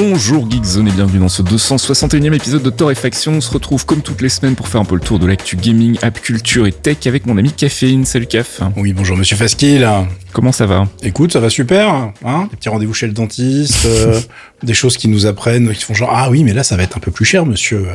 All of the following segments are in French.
Bonjour Geekzone et bienvenue dans ce 261e épisode de Torréfaction. On se retrouve comme toutes les semaines pour faire un peu le tour de l'actu gaming, app culture et tech avec mon ami Caféine. Salut Caf. Oui, bonjour Monsieur Faskil. Comment ça va Écoute, ça va super. Hein? Des petits rendez-vous chez le dentiste, euh, des choses qui nous apprennent, qui font genre ah oui, mais là ça va être un peu plus cher, monsieur.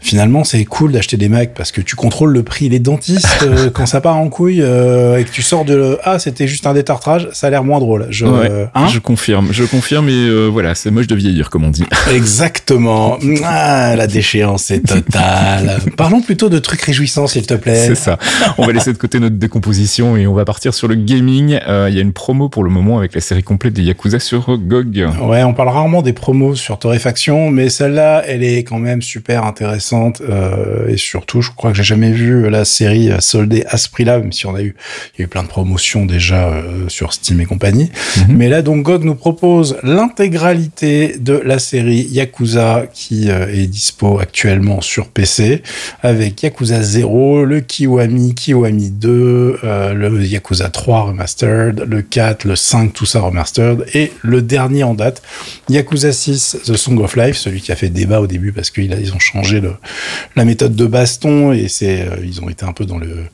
Finalement, c'est cool d'acheter des Macs parce que tu contrôles le prix. Les dentistes, euh, quand ça part en couille euh, et que tu sors de ah c'était juste un détartrage, ça a l'air moins drôle. Je, hein? je confirme, je confirme. Et voilà, c'est moche de vieillir comme on dit. Exactement. Ah, la déchéance est totale. Parlons plutôt de trucs réjouissants, s'il te plaît. C'est ça. On va laisser de côté notre décomposition et on va partir sur le gaming. Il y a une promo pour le moment avec la série complète des Yakuza sur GOG. Ouais, on parle rarement des promos sur Torréfaction, mais celle-là, elle est quand même super intéressante. Euh, et surtout, je crois que j'ai jamais vu la série soldée à ce prix-là, même si on a eu, il y a eu plein de promotions déjà euh, sur Steam et compagnie. Mhm. Mais là, donc, GOG nous propose l'intégralité de la série Yakuza qui euh, est dispo actuellement sur PC avec Yakuza 0, le Kiwami, Kiwami 2, le Yakuza 3 Remastered, le 4, le 5, tout ça Remastered, et le dernier en date, Yakuza 6, The Song of Life, celui qui a fait débat au début parce qu'ils ils ont changé la méthode de baston et c'est, euh, ils ont été un peu dans le,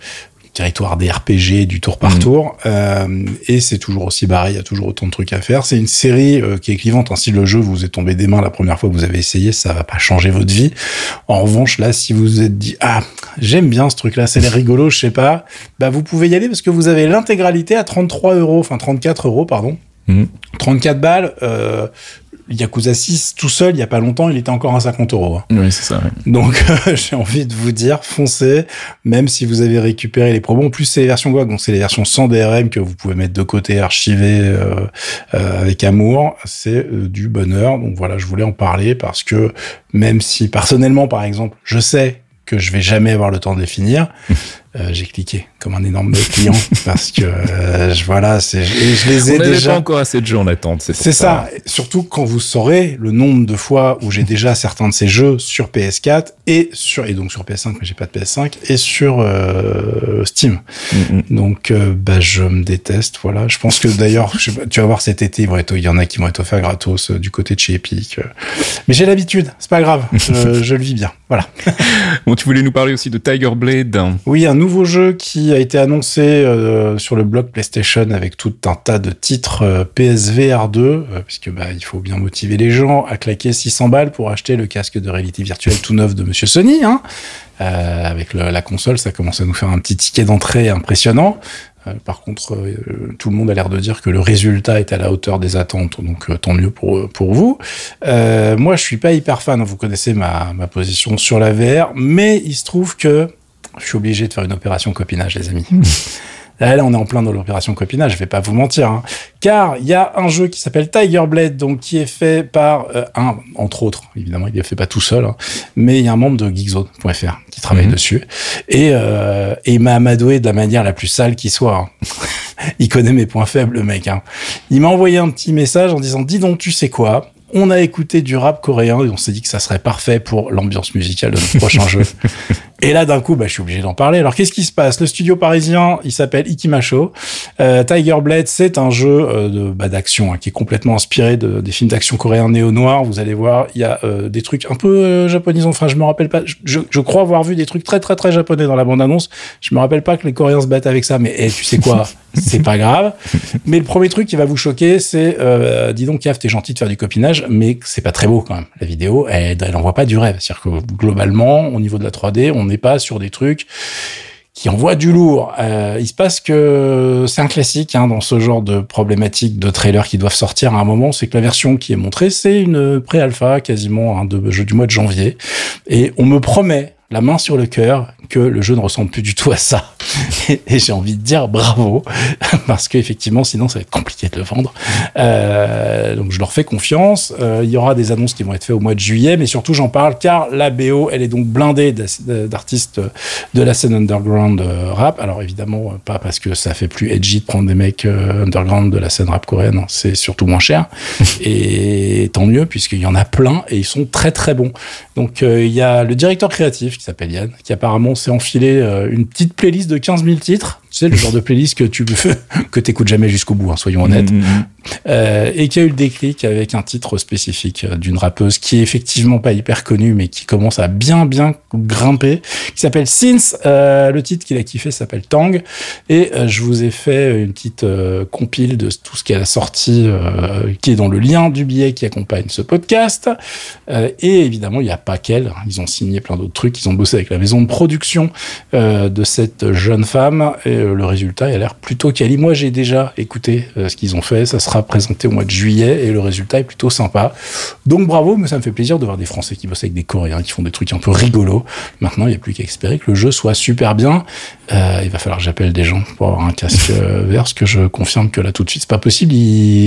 territoire des RPG, du tour par mm. tour. Euh, et c'est toujours aussi barré, il y a toujours autant de trucs à faire. C'est une série euh, qui est clivante. Hein. Si le jeu vous est tombé des mains la première fois que vous avez essayé, ça va pas changer votre vie. En revanche, là, si vous vous êtes dit, ah, j'aime bien ce truc-là, c'est rigolo, je sais pas, bah, vous pouvez y aller parce que vous avez l'intégralité à 33 euros, enfin 34 euros, pardon. 34 mm. balles, euh, Yakuza 6 tout seul, il y a pas longtemps, il était encore à 50 euros. Hein. Oui, c'est ça. Donc, j'ai envie de vous dire, foncez, même si vous avez récupéré les promos. En plus, c'est les versions GOG, donc c'est les versions sans DRM que vous pouvez mettre de côté, archiver euh, euh, avec amour. C'est euh, du bonheur. Donc voilà, je voulais en parler parce que même si personnellement, par exemple, je sais que je vais jamais avoir le temps de les finir, euh, j'ai cliqué comme un énorme client parce que euh, voilà, c'est je, les ai On déjà pas encore assez de jeux en attente. C'est ça. Surtout quand vous saurez le nombre de fois où j'ai déjà certains de ces jeux sur PS4 et sur et donc sur PS5 mais j'ai pas de PS5 et sur euh, Steam. Mm-hmm. Donc euh, bah je me déteste. Voilà. Je pense que d'ailleurs tu vas voir cet été il y en a qui vont être offerts gratos du côté de chez Epic. Mais j'ai l'habitude. C'est pas grave. je, je le vis bien. Voilà. bon, tu voulais nous parler aussi de Tiger Blade. Oui, un nouveau jeu qui a été annoncé euh, sur le blog PlayStation avec tout un tas de titres euh, PSVR 2, euh, puisque bah, il faut bien motiver les gens à claquer 600 balles pour acheter le casque de réalité virtuelle tout neuf de Monsieur Sony. Hein. avec la console, ça commence à nous faire un petit ticket d'entrée impressionnant. par contre, tout le monde a l'air de dire que le résultat est à la hauteur des attentes, donc tant mieux pour pour vous. moi, je suis pas hyper fan. Vous connaissez ma, ma position sur la VR, mais il se trouve que je suis obligé de faire une opération copinage, les amis. Là, on est en plein dans l'opération copinage, je vais pas vous mentir. Hein. Car il y a un jeu qui s'appelle Tiger Blade, donc qui est fait par euh, un, entre autres, évidemment, il est fait pas tout seul, hein, mais il y a un membre de Geekzone.fr qui travaille mhm. dessus. Et, euh, et il m'a amadoué de la manière la plus sale qui soit. Hein. il connaît mes points faibles, le mec. Il m'a envoyé un petit message en disant, dis donc, tu sais quoi? On a écouté du rap coréen et on s'est dit que ça serait parfait pour l'ambiance musicale de notre prochain jeu. Et là, d'un coup, bah, je suis obligé d'en parler. Alors, qu'est-ce qui se passe? Le studio parisien, il s'appelle Ikimasho. Euh, Tiger Blade, c'est un jeu euh, de bah, d'action hein, qui est complètement inspiré de, des films d'action coréens néo-noirs. Vous allez voir, il y a euh, des trucs un peu euh, japonisants. Enfin, je me rappelle pas. Je, je, crois avoir vu des trucs très très très japonais dans la bande-annonce. Je me rappelle pas que les Coréens se battent avec ça. Mais tu sais quoi? C'est pas grave. Mais le premier truc qui va vous choquer, c'est euh, dis donc, Yaf, t'es gentil de faire du copinage, mais c'est pas très beau quand même. La vidéo, elle, elle envoie pas du rêve. C'est-à-dire que globalement, au niveau de la 3D, on pas sur des trucs qui envoient du lourd. Euh, il se passe que c'est un classique hein, dans ce genre de problématique de trailers qui doivent sortir à un moment, c'est que la version qui est montrée, c'est une pré-alpha quasiment hein, de jeu du mois de janvier, et on me promet la main sur le cœur que le jeu ne ressemble plus du tout à ça. et, j'ai envie de dire bravo parce qu'effectivement, sinon, ça va être compliqué de le vendre. Euh, donc, je leur fais confiance. Euh, il y aura des annonces qui vont être faites au mois de juillet, mais surtout, j'en parle car la BO, elle est donc blindée d'artistes de la scène underground euh, rap. Alors, évidemment, pas parce que ça fait plus edgy de prendre des mecs underground de la scène rap coréenne. C'est surtout moins cher. et tant mieux, puisqu'il y en a plein et ils sont très très bons. Donc, il y a le directeur créatif qui s'appelle Yann, qui apparemment s'est enfilé une petite playlist de 15 000 titres tu sais, le genre de playlist que tu que t'écoutes jamais jusqu'au bout, hein, soyons honnêtes. Mm, mm, mm. Euh, et qui a eu le déclic avec un titre spécifique euh, d'une rappeuse qui est effectivement pas hyper connue, mais qui commence à bien, bien grimper, qui s'appelle Since. Euh, le titre qu'il a kiffé s'appelle Tang. Et euh, je vous ai fait une petite compile de tout ce qu'elle a sorti, qui est dans le lien du billet qui accompagne ce podcast. et évidemment, il n'y a pas qu'elle. Ils ont signé plein d'autres trucs. Ils ont bossé avec la maison de production de cette jeune femme. Et le résultat a l'air plutôt quali. Moi, j'ai déjà écouté euh, ce qu'ils ont fait. Ça sera présenté au mois de juillet et le résultat est plutôt sympa. Donc bravo, mais ça me fait plaisir de voir des Français qui bossent avec des Coréens, qui font des trucs un peu rigolos. Maintenant, il n'y a plus qu'à espérer que le jeu soit super bien. Euh, il va falloir que j'appelle des gens pour avoir un casque vert, parce que je confirme que là, tout de suite, c'est pas possible.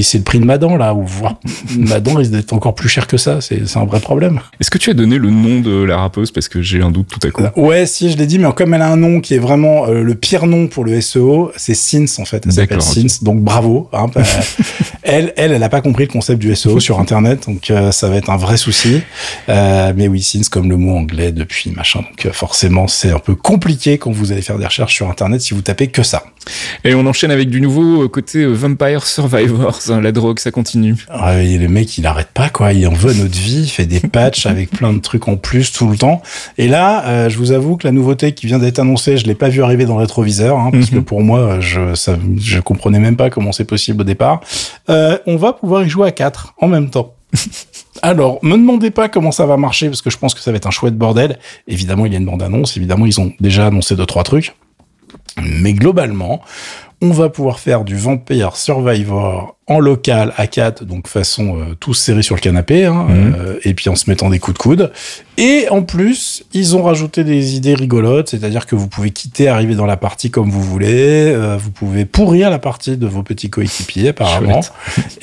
C'est le prix de Madan, là, ou voir Madan risque d'être encore plus cher que ça. C'est un vrai problème. Est-ce que tu as donné le nom de la rappeuse Parce que j'ai un doute tout à coup. Ouais, si, je l'ai dit, mais comme elle a un nom qui est vraiment le pire nom pour le SEO, c'est Sins en fait. Elle s'appelle Sins, donc bravo. Hein, bah, elle, elle, elle n'a pas compris le concept du SEO sur Internet, donc euh, ça va être un vrai souci. Euh, mais oui, Sins comme le mot anglais depuis machin, donc euh, forcément c'est un peu compliqué quand vous allez faire des recherches sur Internet si vous tapez que ça. Et on enchaîne avec du nouveau côté Vampire Survivors. Hein, la drogue, ça continue. Ouais, le mec, il arrête pas quoi. Il en veut notre vie, il fait des patchs avec plein de trucs en plus tout le temps. Et là, je vous avoue que la nouveauté qui vient d'être annoncée, je l'ai pas vu arriver dans le rétroviseur. Hein, parce que pour moi, je, ça, je comprenais même pas comment c'est possible au départ. Euh, on va pouvoir y jouer à 4 en même temps. Alors, me demandez pas comment ça va marcher parce que je pense que ça va être un chouette bordel. Évidemment, il y a une bande-annonce. Évidemment, ils ont déjà annoncé deux trois trucs. Mais globalement, on va pouvoir faire du Vampire Survivor en local à 4, donc façon euh, tous serrés sur le canapé, hein, mhm. euh, et puis en se mettant des coups de coude. Et en plus, ils ont rajouté des idées rigolotes, c'est-à-dire que vous pouvez quitter, arriver dans la partie comme vous voulez, euh, vous pouvez pourrir la partie de vos petits coéquipiers apparemment.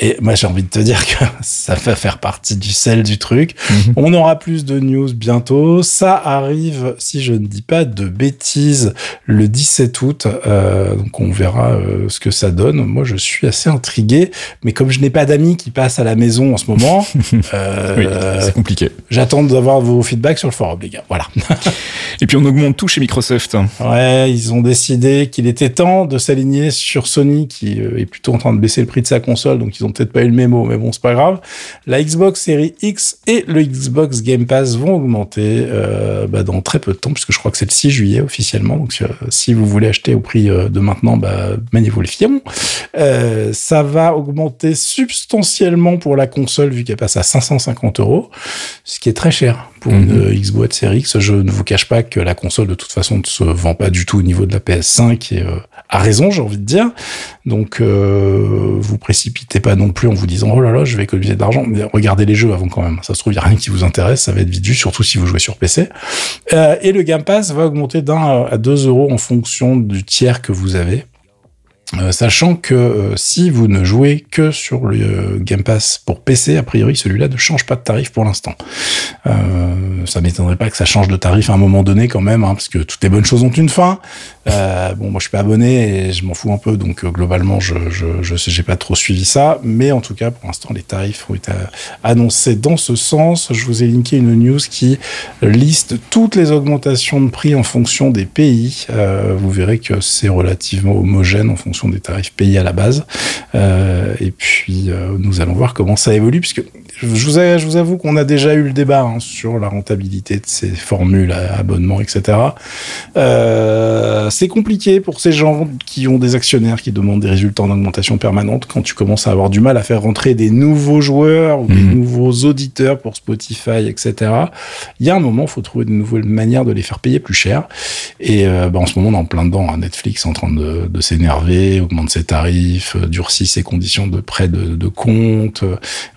Et moi j'ai envie de te dire que ça va faire partie du sel du truc. Mhm. On aura plus de news bientôt. Ça arrive, si je ne dis pas de bêtises, le 17 août. donc on verra ce que ça donne. Moi je suis assez intrigué mais comme je n'ai pas d'amis qui passent à la maison en ce moment, euh, c'est compliqué. J'attends d'avoir vos feedbacks sur le forum, les gars. Voilà. Et puis on augmente tout chez Microsoft. Ouais, ils ont décidé qu'il était temps de s'aligner sur Sony, qui euh, est plutôt en train de baisser le prix de sa console, donc ils ont peut-être pas eu le mémo, mais bon, c'est pas grave. La Xbox Series X et le Xbox Game Pass vont augmenter euh, bah, dans très peu de temps, puisque je crois que c'est le 6 juillet officiellement. Donc si vous voulez acheter au prix de maintenant, bah, maniez-vous les fions. ça va augmenter substantiellement pour la console vu qu'elle passe à 550 euros, ce qui est très cher pour une mhm. Xbox Series X. Je ne vous cache pas que la console de toute façon ne se vend pas du tout au niveau de la PS5 et euh, a raison, j'ai envie de dire. Donc euh, vous précipitez pas non plus en vous disant oh là là, je vais économiser de l'argent. Regardez les jeux avant quand même. Ça se trouve il y a rien qui vous intéresse, ça va être vite vu, surtout si vous jouez sur PC. Euh, et le Game Pass va augmenter d'un à deux euros en fonction du tiers que vous avez. Euh, sachant que euh, si vous ne jouez que sur le euh, Game Pass pour PC, a priori celui-là ne change pas de tarif pour l'instant. ça m'étonnerait pas que ça change de tarif à un moment donné quand même, hein, parce que toutes les bonnes choses ont une fin. Bon, moi je suis pas abonné et je m'en fous un peu, donc globalement je je je j'ai pas trop suivi ça, mais en tout cas pour l'instant les tarifs ont été annoncés dans ce sens. Je vous ai linké une news qui liste toutes les augmentations de prix en fonction des pays. vous verrez que c'est relativement homogène en fonction des tarifs payés à la base. Euh, et puis, euh, nous allons voir comment ça évolue, puisque je vous, je vous avoue qu'on a déjà eu le débat hein, sur la rentabilité de ces formules à abonnement, etc. Euh, c'est compliqué pour ces gens qui ont des actionnaires qui demandent des résultats en augmentation permanente quand tu commences à avoir du mal à faire rentrer des nouveaux joueurs ou des mhm. nouveaux auditeurs pour Spotify, etc. Il y a un moment, il faut trouver de nouvelles manières de les faire payer plus cher. Et bah, en ce moment, on est en plein dedans. Hein. Netflix en train de, de s'énerver augmente ses tarifs, euh, durcit ses conditions de prêt de, compte.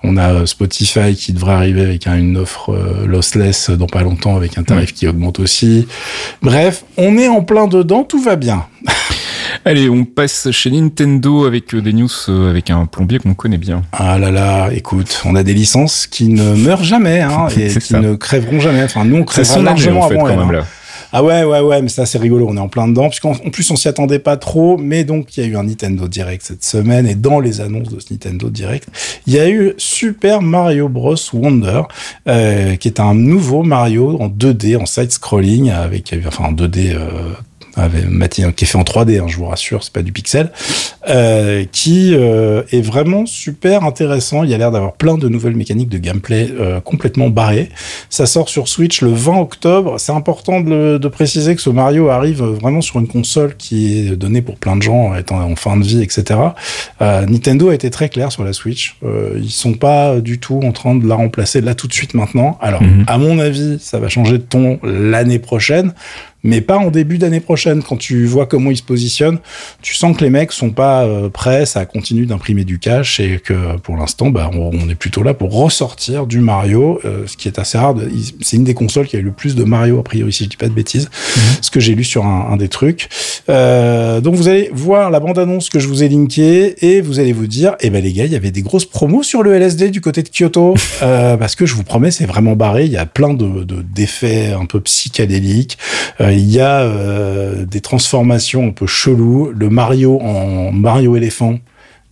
On a euh, Spotify qui devrait arriver avec une offre euh, lossless dans pas longtemps avec un tarif qui augmente aussi. Bref, on est en plein dedans tout va bien. Allez, on passe chez Nintendo avec euh, des news euh, avec un plombier qu'on connaît bien. Ah là là, écoute, on a des licences qui ne meurent jamais hein, et qui ne crèveront jamais. Enfin, nous, on crèvera largement en fait, avant quand même, là. Ah ouais, ouais, ouais, mais ça c'est rigolo, on est en plein dedans, puisqu'en plus on s'y attendait pas trop, mais donc il y a eu un Nintendo Direct cette semaine, et dans les annonces de ce Nintendo Direct, il y a eu Super Mario Bros. Wonder, euh, qui est un nouveau Mario en 2D, en side-scrolling, avec, enfin en 2D euh, qui est fait en 3D, hein, je vous rassure, c'est pas du pixel, euh, qui euh, est vraiment super intéressant. Il y a l'air d'avoir plein de nouvelles mécaniques de gameplay euh, complètement barrées. Ça sort sur Switch le 20 octobre. C'est important de, de, préciser que ce Mario arrive vraiment sur une console qui est donnée pour plein de gens, étant en fin de vie, etc. Euh, Nintendo a été très clair sur la Switch. Euh, ils sont pas du tout en train de la remplacer là tout de suite maintenant. Alors, mhm. à mon avis, ça va changer de ton l'année prochaine mais pas en début d'année prochaine. Quand tu vois comment ils se positionnent, tu sens que les mecs sont pas euh, prêts, ça continue d'imprimer du cash et que pour l'instant, bah, on, est plutôt là pour ressortir du Mario, euh, ce qui est assez rare. C'est une des consoles qui a eu le plus de Mario, a priori, si je dis pas de bêtises, mhm. ce que j'ai lu sur un, des trucs. Euh, donc vous allez voir la bande-annonce que je vous ai linkée et vous allez vous dire, eh ben les gars, il y avait des grosses promos sur le LSD du côté de Kyoto, parce que je vous promets, c'est vraiment barré. Il y a plein de d'effets un peu psychédéliques il y a euh, des transformations un peu cheloues. Le Mario en Mario éléphant,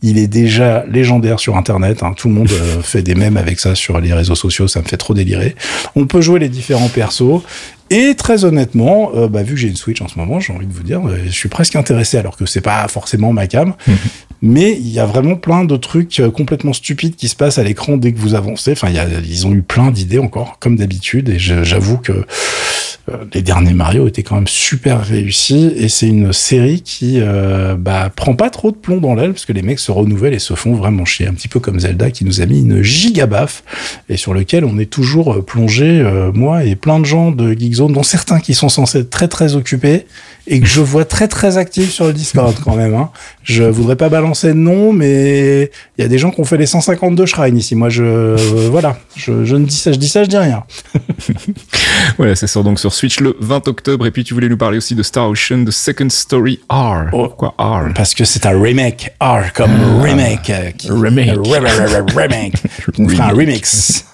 il est déjà légendaire sur Internet. Hein. Tout le monde euh, fait des mèmes avec ça sur les réseaux sociaux. Ça me fait trop délirer. On peut jouer les différents persos. Et très honnêtement, euh, bah, vu que j'ai une Switch en ce moment, j'ai envie de vous dire, je suis presque intéressé, alors que c'est pas forcément ma cam. Mais il y a vraiment plein de trucs complètement stupides qui se passent à l'écran dès que vous avancez. Enfin, y a, ils ont eu plein d'idées encore, comme d'habitude. Et j'avoue que euh, les derniers Mario étaient quand même super réussis et c'est une série qui euh, bah, prend pas trop de plomb dans l'aile parce que les mecs se renouvellent et se font vraiment chier, un petit peu comme Zelda qui nous a mis une giga baffe et sur lequel on est toujours euh, plongé, moi et plein de gens de Geekzone, dont certains qui sont censés être très très occupés et que je vois très très actifs sur le Discord quand même. Hein. Je voudrais pas balancer de nom, mais il y a des gens qui ont fait les 152 shrines ici. Moi, je voilà, je, je, ne dis ça, je dis ça, je dis rien. voilà, ça sort donc sur Switch le 20 octobre. Et puis tu voulais nous parler aussi de Star Ocean, The Second Story R. Oh, Pourquoi R? Parce que c'est un remake. R comme ah. remake. Euh, remake. remake. un remix.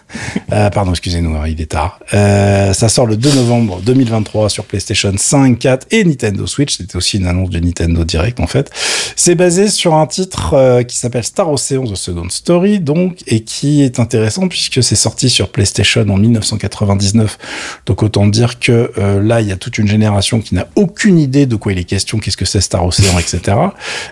Euh, pardon, excusez-nous, hein, il est tard. Euh, ça sort le 2 novembre 2023 sur PlayStation 5, 4 et Nintendo Switch. C'était aussi une annonce du Nintendo Direct en fait. C'est basé sur un titre euh, qui s'appelle Star Ocean The Second Story, donc, et qui est intéressant puisque c'est sorti sur PlayStation en 1999. Donc autant dire que euh, là, il y a toute une génération qui n'a aucune idée de quoi il est question, qu'est-ce que c'est Star Ocean, etc.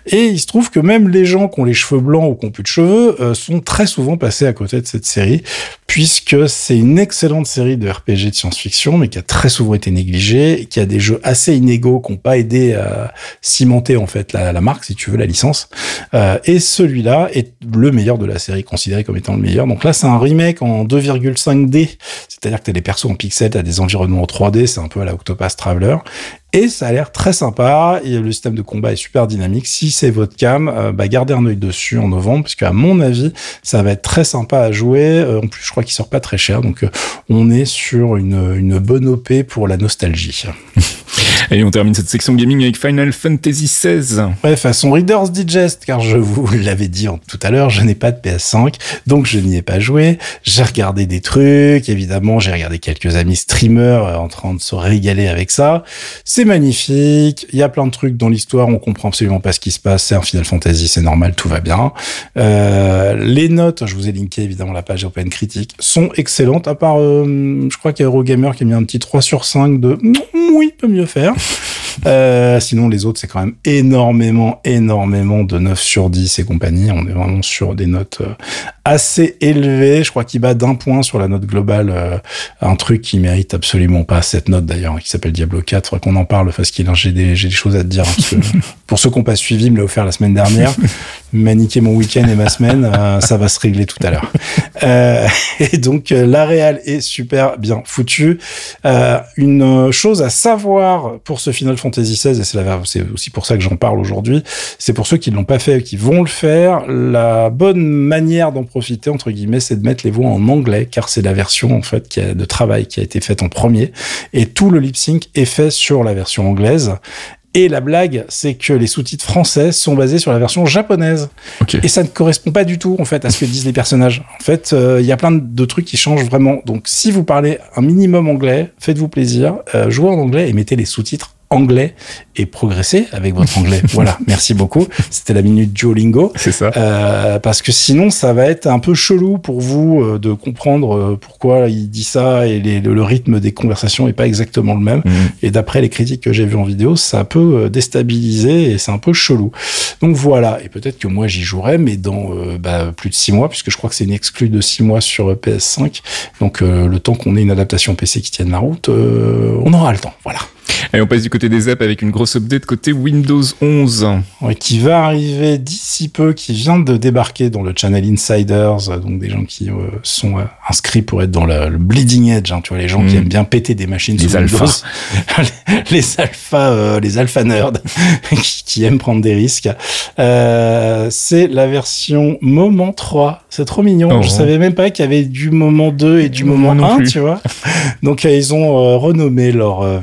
Et il se trouve que même les gens qui ont les cheveux blancs ou qui ont plus de cheveux euh, sont très souvent passés à côté de cette série puisque c'est une excellente série de RPG de science-fiction, mais qui a très souvent été négligée, qui a des jeux assez inégaux, qui n'ont pas aidé à cimenter en fait la, marque, si tu veux, la licence. Euh, et celui-là est le meilleur de la série, considéré comme étant le meilleur. Donc là, c'est un remake en 2,5D, c'est-à-dire que tu as des persos en pixels, tu as des environnements en 3D, c'est un peu à la Octopath Traveler. Et ça a l'air très sympa. Et le système de combat est super dynamique. Si c'est votre cam, euh, bah gardez un œil dessus en novembre, puisque à mon avis, ça va être très sympa à jouer. Euh, en plus, je crois qu'il sort pas très cher, donc euh, on est sur une, une bonne OP pour la nostalgie. Et on termine cette section gaming avec Final Fantasy XVI. Ouais, façon Reader's Digest, car je vous l'avais dit tout à l'heure, je n'ai pas de PS5, donc je n'y ai pas joué. J'ai regardé des trucs, évidemment, j'ai regardé quelques amis streamers en train de se régaler avec ça. C'est magnifique, il y a plein de trucs dans l'histoire, on comprend absolument pas ce qui se passe, c'est un Final Fantasy, c'est normal, tout va bien. Euh, les notes, je vous ai linké évidemment la page Open Critique, sont excellentes, à part, euh, je crois qu'il y a Eurogamer qui a mis un petit 3 sur 5 de oui, peut mieux faire. Euh, sinon, les autres, c'est quand même énormément, énormément de 9 sur 10 et compagnie. On est vraiment sur des notes euh, assez élevées. Je crois qu'il bat d'un point sur la note globale. Euh, un truc qui mérite absolument pas cette note d'ailleurs, qui s'appelle Diablo 4. Faudrait qu'on en parle parce qu'il j'ai des, j'ai des choses à te dire. Hein, pour ceux qui n'ont pas suivi, me l'a offert la semaine dernière. Maniquer mon week-end et ma semaine, ça va se régler tout à l'heure. et donc, la réal est super bien foutue. une chose à savoir pour ce Final Fantasy XVI, et c'est aussi pour ça que j'en parle aujourd'hui, c'est pour ceux qui ne l'ont pas fait, qui vont le faire, la bonne manière d'en profiter, entre guillemets, c'est de mettre les voix en anglais, car c'est la version, en fait, qui a, de travail qui a été faite en premier, et tout le lip sync est fait sur la version anglaise, Et la blague, c'est que les sous-titres français sont basés sur la version japonaise. Et ça ne correspond pas du tout, en fait, à ce que disent les personnages. En fait, euh, il y a plein de trucs qui changent vraiment. Donc, si vous parlez un minimum anglais, faites-vous plaisir, euh, jouez en anglais et mettez les sous-titres anglais et progressez avec votre anglais. voilà, merci beaucoup. C'était la minute Duolingo. C'est ça. Euh, parce que sinon, ça va être un peu chelou pour vous euh, de comprendre euh, pourquoi il dit ça et les- le, le rythme des conversations est pas exactement le même. Mhm. Et d'après les critiques que j'ai vues en vidéo, ça peut euh, déstabiliser et c'est un peu chelou. Donc voilà, et peut-être que moi j'y jouerai, mais dans euh, bah, plus de six mois, puisque je crois que c'est une exclue de six mois sur euh, PS5. Donc euh, le temps qu'on ait une adaptation PC qui tienne la route, euh, on aura le temps. Voilà. Et on passe du côté des apps avec une grosse update côté Windows 11. Ouais, qui va arriver d'ici peu, qui vient de débarquer dans le channel Insiders, donc des gens qui euh, sont euh, inscrits pour être dans le, le bleeding edge, hein, tu vois, les gens qui Mm. aiment bien péter des machines Les sous alphas. Windows. les, les alphas, euh, les alpha nerds qui, qui aiment prendre des risques. Euh, c'est la version Moment 3. C'est trop mignon. Oh. Je savais même pas qu'il y avait du Moment 2 et du Moment non 1, plus. tu vois. Donc ils ont renommé leur euh,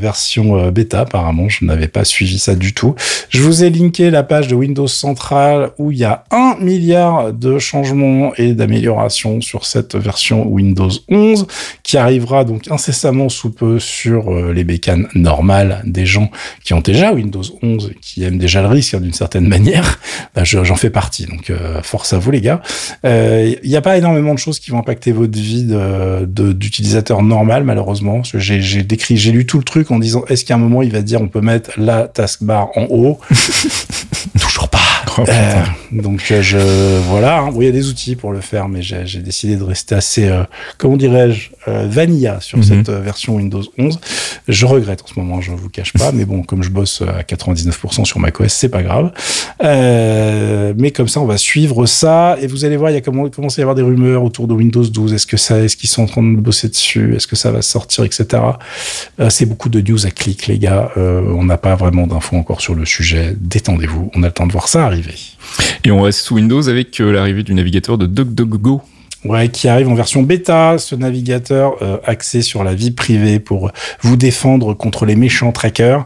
euh, bêta apparemment, je n'avais pas suivi ça du tout. Je vous ai linké la page de Windows Central où il y a un milliard de changements et d'améliorations sur cette version Windows 11 qui arrivera donc incessamment sous peu sur euh, les bécanes normales des gens qui ont déjà Windows 11 et qui aiment déjà le risque hein, d'une certaine manière. Bah, je- J'en fais partie, donc euh, force à vous les gars. Il n'y a pas énormément de choses qui vont impacter votre vie d'utilisateur normal malheureusement. J'ai décrit, j'ai lu tout le truc en disant est-ce qu'à un moment il va dire on peut mettre la taskbar en haut Toujours. Oh, putain. Euh, donc euh, je voilà, hein. Bon, il y a des outils pour le faire, mais j'ai décidé de rester assez, euh, comment dirais-je, vanilla sur Mhm. cette version Windows 11. Je regrette en ce moment, je vous cache pas, mais bon, comme je bosse à 99% sur macOS, c'est pas grave. Mais comme ça, on va suivre ça et vous allez voir, il y a commence à y avoir des rumeurs autour de Windows 12. Est-ce que ça, est-ce qu'ils sont en train de bosser dessus? Est-ce que ça va sortir, etc. Euh, c'est beaucoup de news à clic, les gars. Euh, on n'a pas vraiment d'infos encore sur le sujet. Détendez-vous, on a le temps de voir ça arriver. Et on reste sous Windows avec euh, l'arrivée du navigateur de DuckDuckGo. Ouais, qui arrive en version bêta, ce navigateur euh, axé sur la vie privée pour vous défendre contre les méchants trackers.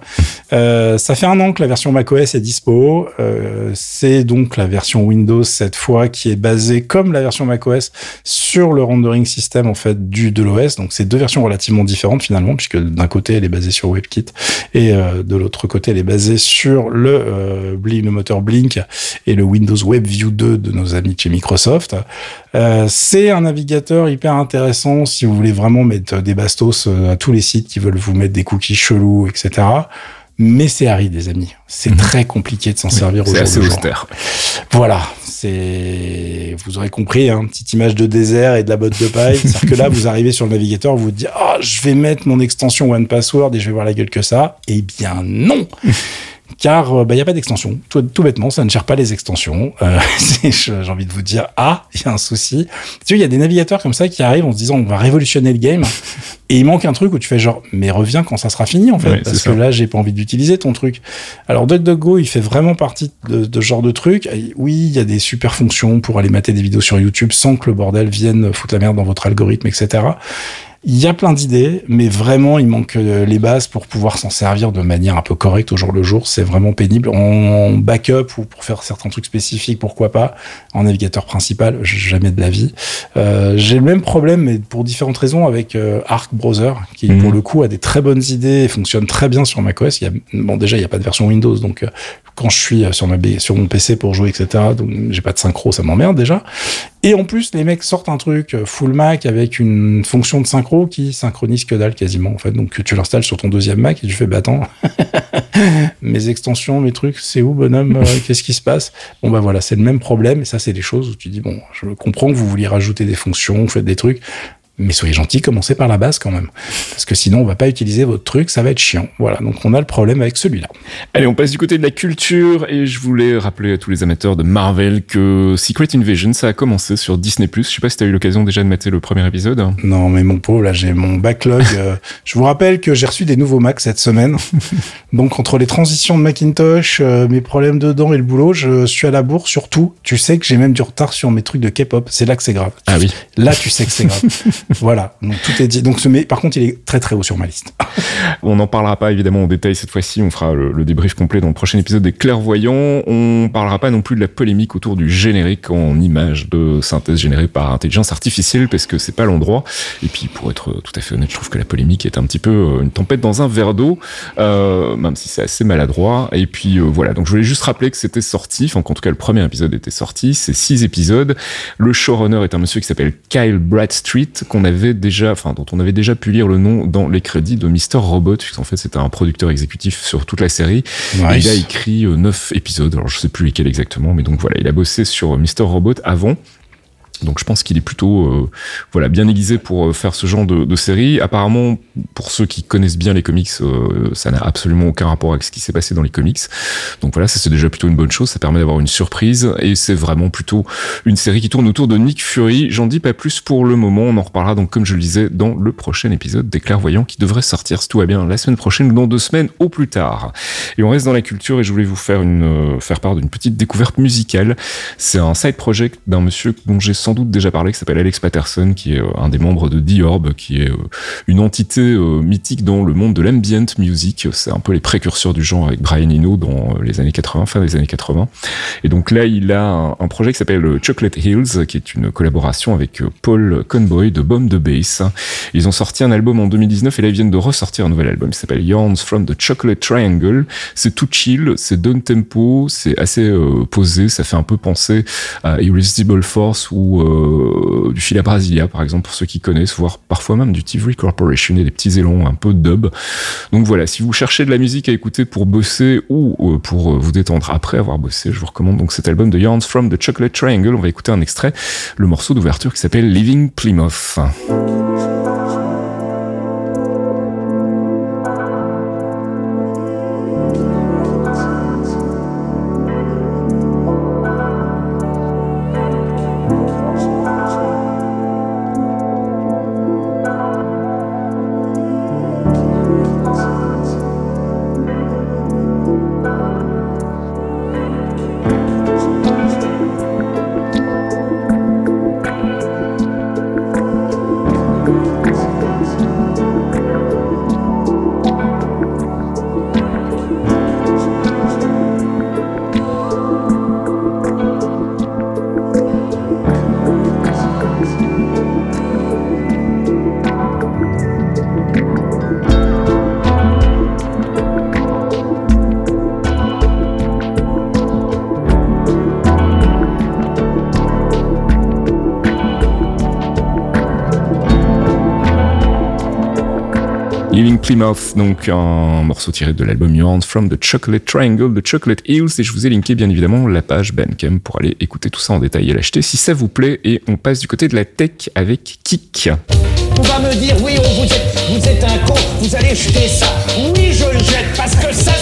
Euh, ça fait un an que la version macOS est dispo. Euh, c'est donc la version Windows cette fois qui est basée comme la version macOS sur le rendering system en fait du de l'OS. Donc c'est deux versions relativement différentes finalement puisque d'un côté elle est basée sur WebKit et euh, de l'autre côté elle est basée sur le euh, le moteur Blink et le Windows WebView 2 de nos amis chez Microsoft. Euh, c'est un navigateur hyper intéressant si vous voulez vraiment mettre des bastos euh, à tous les sites qui veulent vous mettre des cookies chelous, etc. Mais c'est aride, les amis. C'est Mhm. très compliqué de s'en servir au C'est assez austère. Voilà, c'est vous aurez compris, hein, petite image de désert et de la botte de paille. C'est-à-dire que là, vous arrivez sur le navigateur, vous vous dites ah, je vais mettre mon extension One Password et je vais voir la gueule que ça. Eh bien non. Car il n'y a pas d'extension. Tout, tout bêtement, ça ne gère pas les extensions. Euh, J'ai envie de vous dire, ah, il y a un souci. Tu vois, il y a des navigateurs comme ça qui arrivent en se disant, on va révolutionner le game. Et il manque un truc où tu fais genre, mais reviens quand ça sera fini, en fait. Parce que là, j'ai pas envie d'utiliser ton truc. Alors, DuckDuckGo, il fait vraiment partie de, de ce genre de truc. Oui, il y a des super fonctions pour aller mater des vidéos sur YouTube sans que le bordel vienne foutre la merde dans votre algorithme, etc. Il y a plein d'idées, mais vraiment, il manque euh, les bases pour pouvoir s'en servir de manière un peu correcte au jour le jour. C'est vraiment pénible. En backup ou pour faire certains trucs spécifiques, pourquoi pas. En navigateur principal, jamais de la vie. Euh, J'ai le même problème, mais pour différentes raisons, avec euh, Arc Browser, qui Mhm. pour le coup a des très bonnes idées et fonctionne très bien sur macOS. Il y a, bon, déjà, il n'y a pas de version Windows, donc euh, quand je suis sur, ma, sur mon PC pour jouer, etc., donc j'ai pas de synchro, ça m'emmerde déjà. Et en plus, les mecs sortent un truc euh, full Mac avec une fonction de synchro qui synchronise que dalle quasiment, en fait. Donc, tu l'installes sur ton deuxième Mac et tu fais, bah attends, mes extensions, mes trucs, c'est où, bonhomme Euh, Qu'est-ce qui se passe? Bon, bah voilà, c'est le même problème. Et ça, c'est des choses où tu dis, bon, je comprends que vous vouliez rajouter des fonctions, vous faites des trucs. Mais soyez gentil, commencez par la base quand même. Parce que sinon, on va pas utiliser votre truc, ça va être chiant. Voilà, donc on a le problème avec celui-là. Allez, on passe du côté de la culture et je voulais rappeler à tous les amateurs de Marvel que Secret Invasion, ça a commencé sur Disney+. Je sais pas si t'as eu l'occasion déjà de mater le premier épisode. Non, mais mon pauvre, là, j'ai mon backlog. euh, je vous rappelle que j'ai reçu des nouveaux Macs cette semaine. Donc, entre les transitions de Macintosh, euh, mes problèmes dedans et le boulot, je suis à la bourre sur tout. Tu sais que j'ai même du retard sur mes trucs de K-pop. C'est là que c'est grave. Ah oui. Là, tu sais que c'est grave. voilà, donc tout est dit. Donc, par contre, il est très très haut sur ma liste. on n'en parlera pas évidemment en détail cette fois-ci. On fera le, débrief complet dans le prochain épisode des Clairvoyants. On parlera pas non plus de la polémique autour du générique en images de synthèse générée par intelligence artificielle parce que c'est pas l'endroit. Et puis, pour être tout à fait honnête, je trouve que la polémique est un petit peu euh, une tempête dans un verre d'eau, euh, même si c'est assez maladroit. Et puis euh, voilà. Donc, je voulais juste rappeler que c'était sorti. Enfin, en tout cas, le premier épisode était sorti. C'est six épisodes. Le showrunner est un monsieur qui s'appelle Kyle Bradstreet avait déjà, enfin, dont on avait déjà pu lire le nom dans les crédits de Mr. Robot, puisqu'en fait, c'était un producteur exécutif sur toute la série. il a écrit neuf épisodes. Alors, je sais plus lesquels exactement, mais donc voilà, il a bossé sur Mr. Robot avant. Donc je pense qu'il est plutôt euh, voilà bien aiguisé pour euh, faire ce genre de, série. Apparemment, pour ceux qui connaissent bien les comics, euh, ça n'a absolument aucun rapport avec ce qui s'est passé dans les comics. Donc voilà, ça c'est déjà plutôt une bonne chose. Ça permet d'avoir une surprise et c'est vraiment plutôt une série qui tourne autour de Nick Fury. J'en dis pas plus pour le moment. On en reparlera donc comme je le disais dans le prochain épisode des Clairvoyants qui devrait sortir si tout va bien la semaine prochaine ou dans deux semaines au plus tard. Et on reste dans la culture et je voulais vous faire une faire part d'une petite découverte musicale. C'est un side project d'un monsieur dont j'ai sans doute déjà parlé, qui s'appelle Alex Patterson, qui est euh, un des membres de The Orb, qui est euh, une entité euh, mythique dans le monde de l'ambient music. C'est un peu les précurseurs du genre avec Brian Eno dans les années 80, fin des années 80. Et donc là, il a un, projet qui s'appelle Chocolate Hills, qui est une collaboration avec Paul Conboy de Bomb de Bass. Ils ont sorti un album en 2019 et là, ils viennent de ressortir un nouvel album qui s'appelle Yarns from the Chocolate Triangle. C'est tout chill, c'est down tempo, c'est assez posé, ça fait un peu penser à Irresistible Force ou euh, du Fila Brasilia, par exemple, pour ceux qui connaissent, voire parfois même du Tivoli Corporation et des petits élons un peu dub. Donc voilà, si vous cherchez de la musique à écouter pour bosser ou euh, pour euh, vous détendre après avoir bossé, je vous recommande donc cet album de Yarns from the Chocolate Triangle. On va écouter un extrait, le morceau d'ouverture qui s'appelle Living Plymouth. Plymouth, donc un morceau tiré de l'album Yarns from the Chocolate Triangle the Chocolate Hills, et je vous ai linké bien évidemment la page Bandcamp pour aller écouter tout ça en détail et l'acheter si ça vous plaît, et on passe du côté de la tech avec Kik. On va me dire, oui, vous êtes un con, vous allez jeter ça. Oui, je le jette, parce que ça,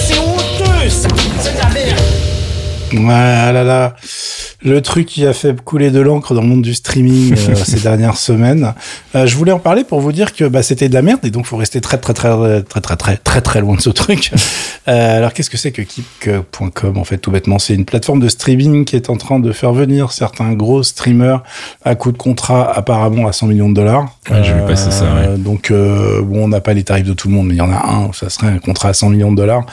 Ouais, là là le truc qui a fait couler de l'encre dans le monde du streaming euh, ces dernières semaines. Euh, je voulais en parler pour vous dire que bah, c'était de la merde et donc faut rester très très très très très très très très très loin de ce truc. Euh, alors qu'est-ce que c'est que Kik.com en fait tout bêtement C'est une plateforme de streaming qui est en train de faire venir certains gros streamers à coup de contrat apparemment à 100 millions de dollars. Ouais, je vais passer ça. Ouais. Donc bon, on n'a pas les tarifs de tout le monde, mais il y en a un, ça serait un contrat à 100 millions de dollars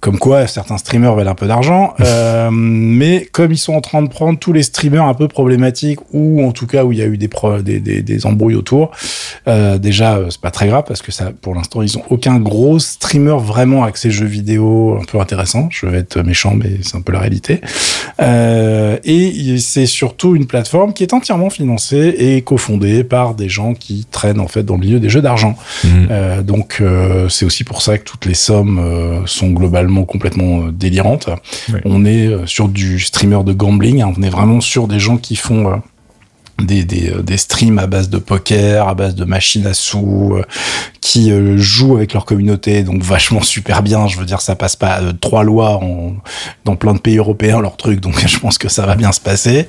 comme quoi certains streamers veulent un peu d'argent, euh, mais comme ils sont en train de prendre tous les streamers un peu problématiques ou en tout cas où il y a eu des des, des, des, embrouilles autour, euh, déjà euh, c'est pas très grave parce que ça pour l'instant ils ont aucun gros streamer vraiment axé jeux vidéo un peu intéressant. Je vais être méchant mais c'est un peu la réalité. Euh, et c'est surtout une plateforme qui est entièrement financée et cofondée par des gens qui traînent en fait dans le milieu des jeux d'argent. Mmh. Euh, donc euh, c'est aussi pour ça que toutes les sommes sont globalement complètement euh, délirante. On est euh, sur du streamer de gambling, hein. on est vraiment sur des gens qui font euh, des, des, des, streams à base de poker, à base de machines à sous, qui euh, jouent avec leur communauté, donc vachement super bien. Je veux dire, ça passe pas euh, trois lois en, dans plein de pays européens, leur truc, donc je pense que ça va bien se passer.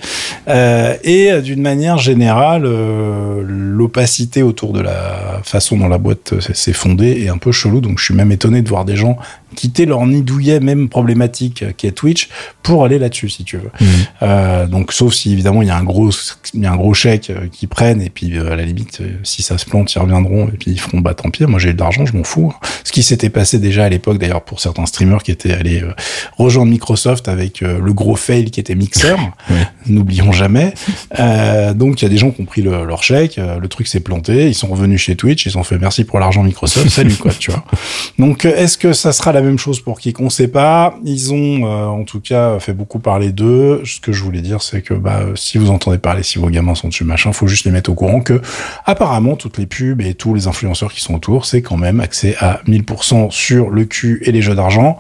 Et d'une manière générale, l'opacité autour de la façon dont la boîte s'est fondée est un peu chelou, donc je suis même étonné de voir des gens quitter leur nid douillet même problématique euh, qui est Twitch pour aller là-dessus, si tu veux. Mhm. Euh, donc, sauf si évidemment il y a un gros, il y a un gros chèque euh, qu'ils prennent et puis euh, à la limite, si ça se plante, ils reviendront et puis ils feront bah tant pis. Moi, j'ai eu de l'argent, je m'en fous. hein. Ce qui s'était passé déjà à l'époque, d'ailleurs, pour certains streamers qui étaient allés euh, rejoindre Microsoft avec le gros fail qui était Mixer. N'oublions jamais. Donc, il y a des gens qui ont pris le- leur chèque, le truc s'est planté, ils sont revenus chez Twitch, ils ont fait merci pour l'argent Microsoft, salut quoi, tu vois. Donc, est-ce que ça sera la même chose pour qui qu'on sait pas Ils ont, euh, en tout cas, fait beaucoup parler d'eux. Ce que je voulais dire, c'est que bah, si vous entendez parler, si vos gamins sont dessus, machin, faut juste les mettre au courant que, apparemment, toutes les pubs et tous les influenceurs qui sont autour, c'est quand même accès à 1000% sur le cul et les jeux d'argent.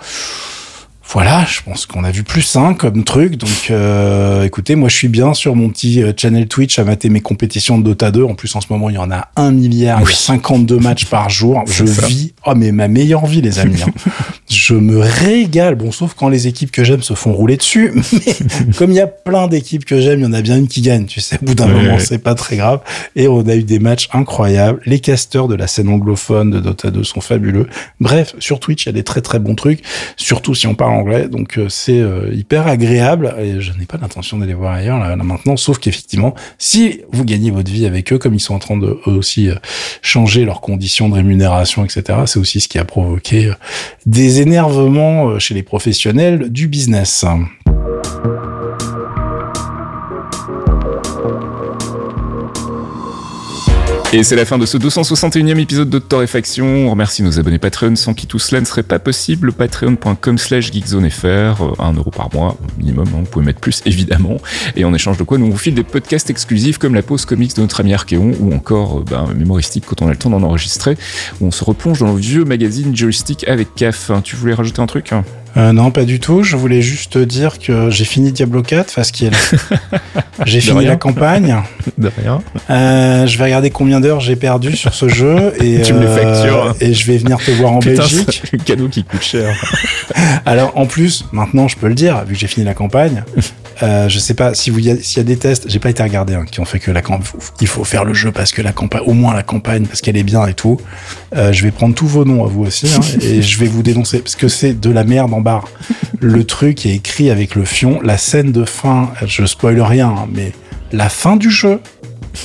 Voilà, je pense qu'on a vu plus sain comme truc. Donc, euh, écoutez, moi, je suis bien sur mon petit euh, channel Twitch à mater mes compétitions de Dota 2. En plus, en ce moment, il y en a un milliard, a 52 matchs par jour. Je ça. vis, oh, mais ma meilleure vie, les amis. hein. je me régale. Bon, sauf quand les équipes que j'aime se font rouler dessus. Mais comme il y a plein d'équipes que j'aime, il y en a bien une qui gagne. Tu sais, au bout d'un moment, c'est pas très grave. Et on a eu des matchs incroyables. Les casteurs de la scène anglophone de Dota 2 sont fabuleux. Bref, sur Twitch, il y a des très très bons trucs, surtout si on parle Donc euh, c'est euh, hyper agréable. Et je n'ai pas l'intention d'aller voir ailleurs là, là, maintenant, sauf qu'effectivement, si vous gagnez votre vie avec eux, comme ils sont en train de eux aussi euh, changer leurs conditions de rémunération, etc. C'est aussi ce qui a provoqué des énervements chez les professionnels du business. Et c'est la fin de ce 261e épisode de Torréfaction. On remercie nos abonnés Patreon sans qui tout cela ne serait pas possible. Patreon.com slash geekzonefr, euh, 1 euro par mois minimum, hein, vous pouvez mettre plus évidemment. Et en échange de quoi, nous vous file des podcasts exclusifs comme la pause comics de notre ami Archeon ou encore euh, ben, mémoristique quand on a le temps d'en enregistrer, on se replonge dans le vieux magazine Joystick avec CAF. Tu voulais rajouter un truc hein? Euh, non, pas du tout. Je voulais juste dire que j'ai fini Diablo 4 parce qu'il j'ai fini rien. la campagne. De rien. Euh, je vais regarder combien d'heures j'ai perdu sur ce jeu et Tu me les factures. et je vais venir te voir en Putain, Belgique. c'est le cadeau qui coûte cher. Alors en plus, maintenant je peux le dire vu que j'ai fini la campagne. Euh, je sais pas si vous s'il y a des tests, j'ai pas été regardé hein, qui ont fait que la campagne, il faut faire le jeu parce que la campagne, au moins la campagne parce qu'elle est bien et tout. Euh, je vais prendre tous vos noms à vous aussi hein, et je vais vous dénoncer parce que c'est de la merde en barre. Le truc est écrit avec le fion, la scène de fin, je spoil rien, hein, mais la fin du jeu,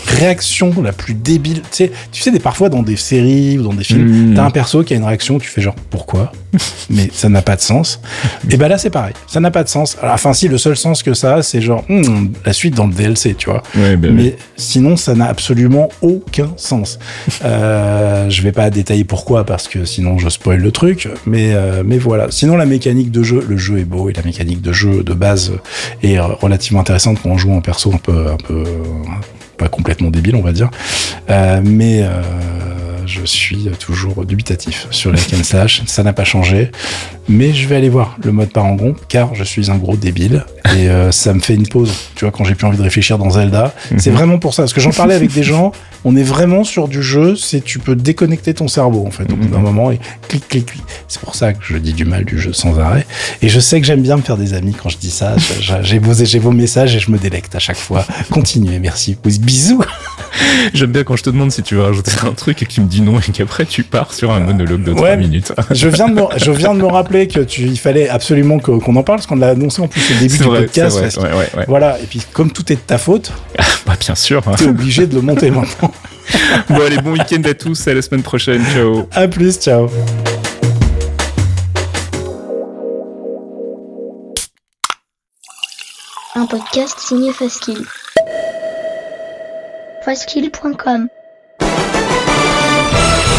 réaction la plus débile. Tu sais, tu sais des parfois dans des séries ou dans des films, Mm. t'as un perso qui a une réaction, tu fais genre pourquoi? Mais ça n'a pas de sens. Et ben là c'est pareil, ça n'a pas de sens. Alors, enfin si le seul sens que ça a, c'est genre hmm, la suite dans le DLC, tu vois. Ouais, ben, Mais sinon, ça n'a absolument aucun sens. Euh, je vais pas détailler pourquoi, parce que sinon je spoil le truc. Mais, euh, mais voilà. Sinon, la mécanique de jeu, le jeu est beau et la mécanique de jeu de base est relativement intéressante quand on joue en perso un peu, un peu, complètement débile, on va dire. Euh, mais euh, je suis toujours dubitatif sur les hack slash. Ça n'a pas changé. Mais je vais aller voir le mode parangon, car je suis un gros débile. Et euh, ça me fait une pause. Tu vois, quand j'ai plus envie de réfléchir dans Zelda. C'est vraiment pour ça. Parce que j'en parlais avec des gens. On est vraiment sur du jeu. C'est tu peux déconnecter ton cerveau, en fait, au bout d'un moment. Et clic, clic, clic. C'est pour ça que je dis du mal du jeu sans arrêt. Et je sais que j'aime bien me faire des amis quand je dis ça. Je- J'ai vos, j'ai vos messages et je me délecte à chaque fois. Continuez, merci. Bisous. J'aime bien quand je te demande si tu veux rajouter un truc et que tu me dis non et qu'après tu pars sur un monologue de 3 Ouais. minutes. Je viens de me, je viens de me rappeler que tu, il fallait absolument qu'on en parle parce qu'on l'a annoncé en plus au début du vrai, podcast. vrai, parce que- ouais, ouais, ouais. Voilà. Et puis, comme tout est de ta faute, Bah, bien sûr. hein. t'es obligé de le monter maintenant. Bon, allez, bon week-end à tous, à la semaine prochaine, ciao. À plus, ciao. Un podcast signé Faskill. Faskill.com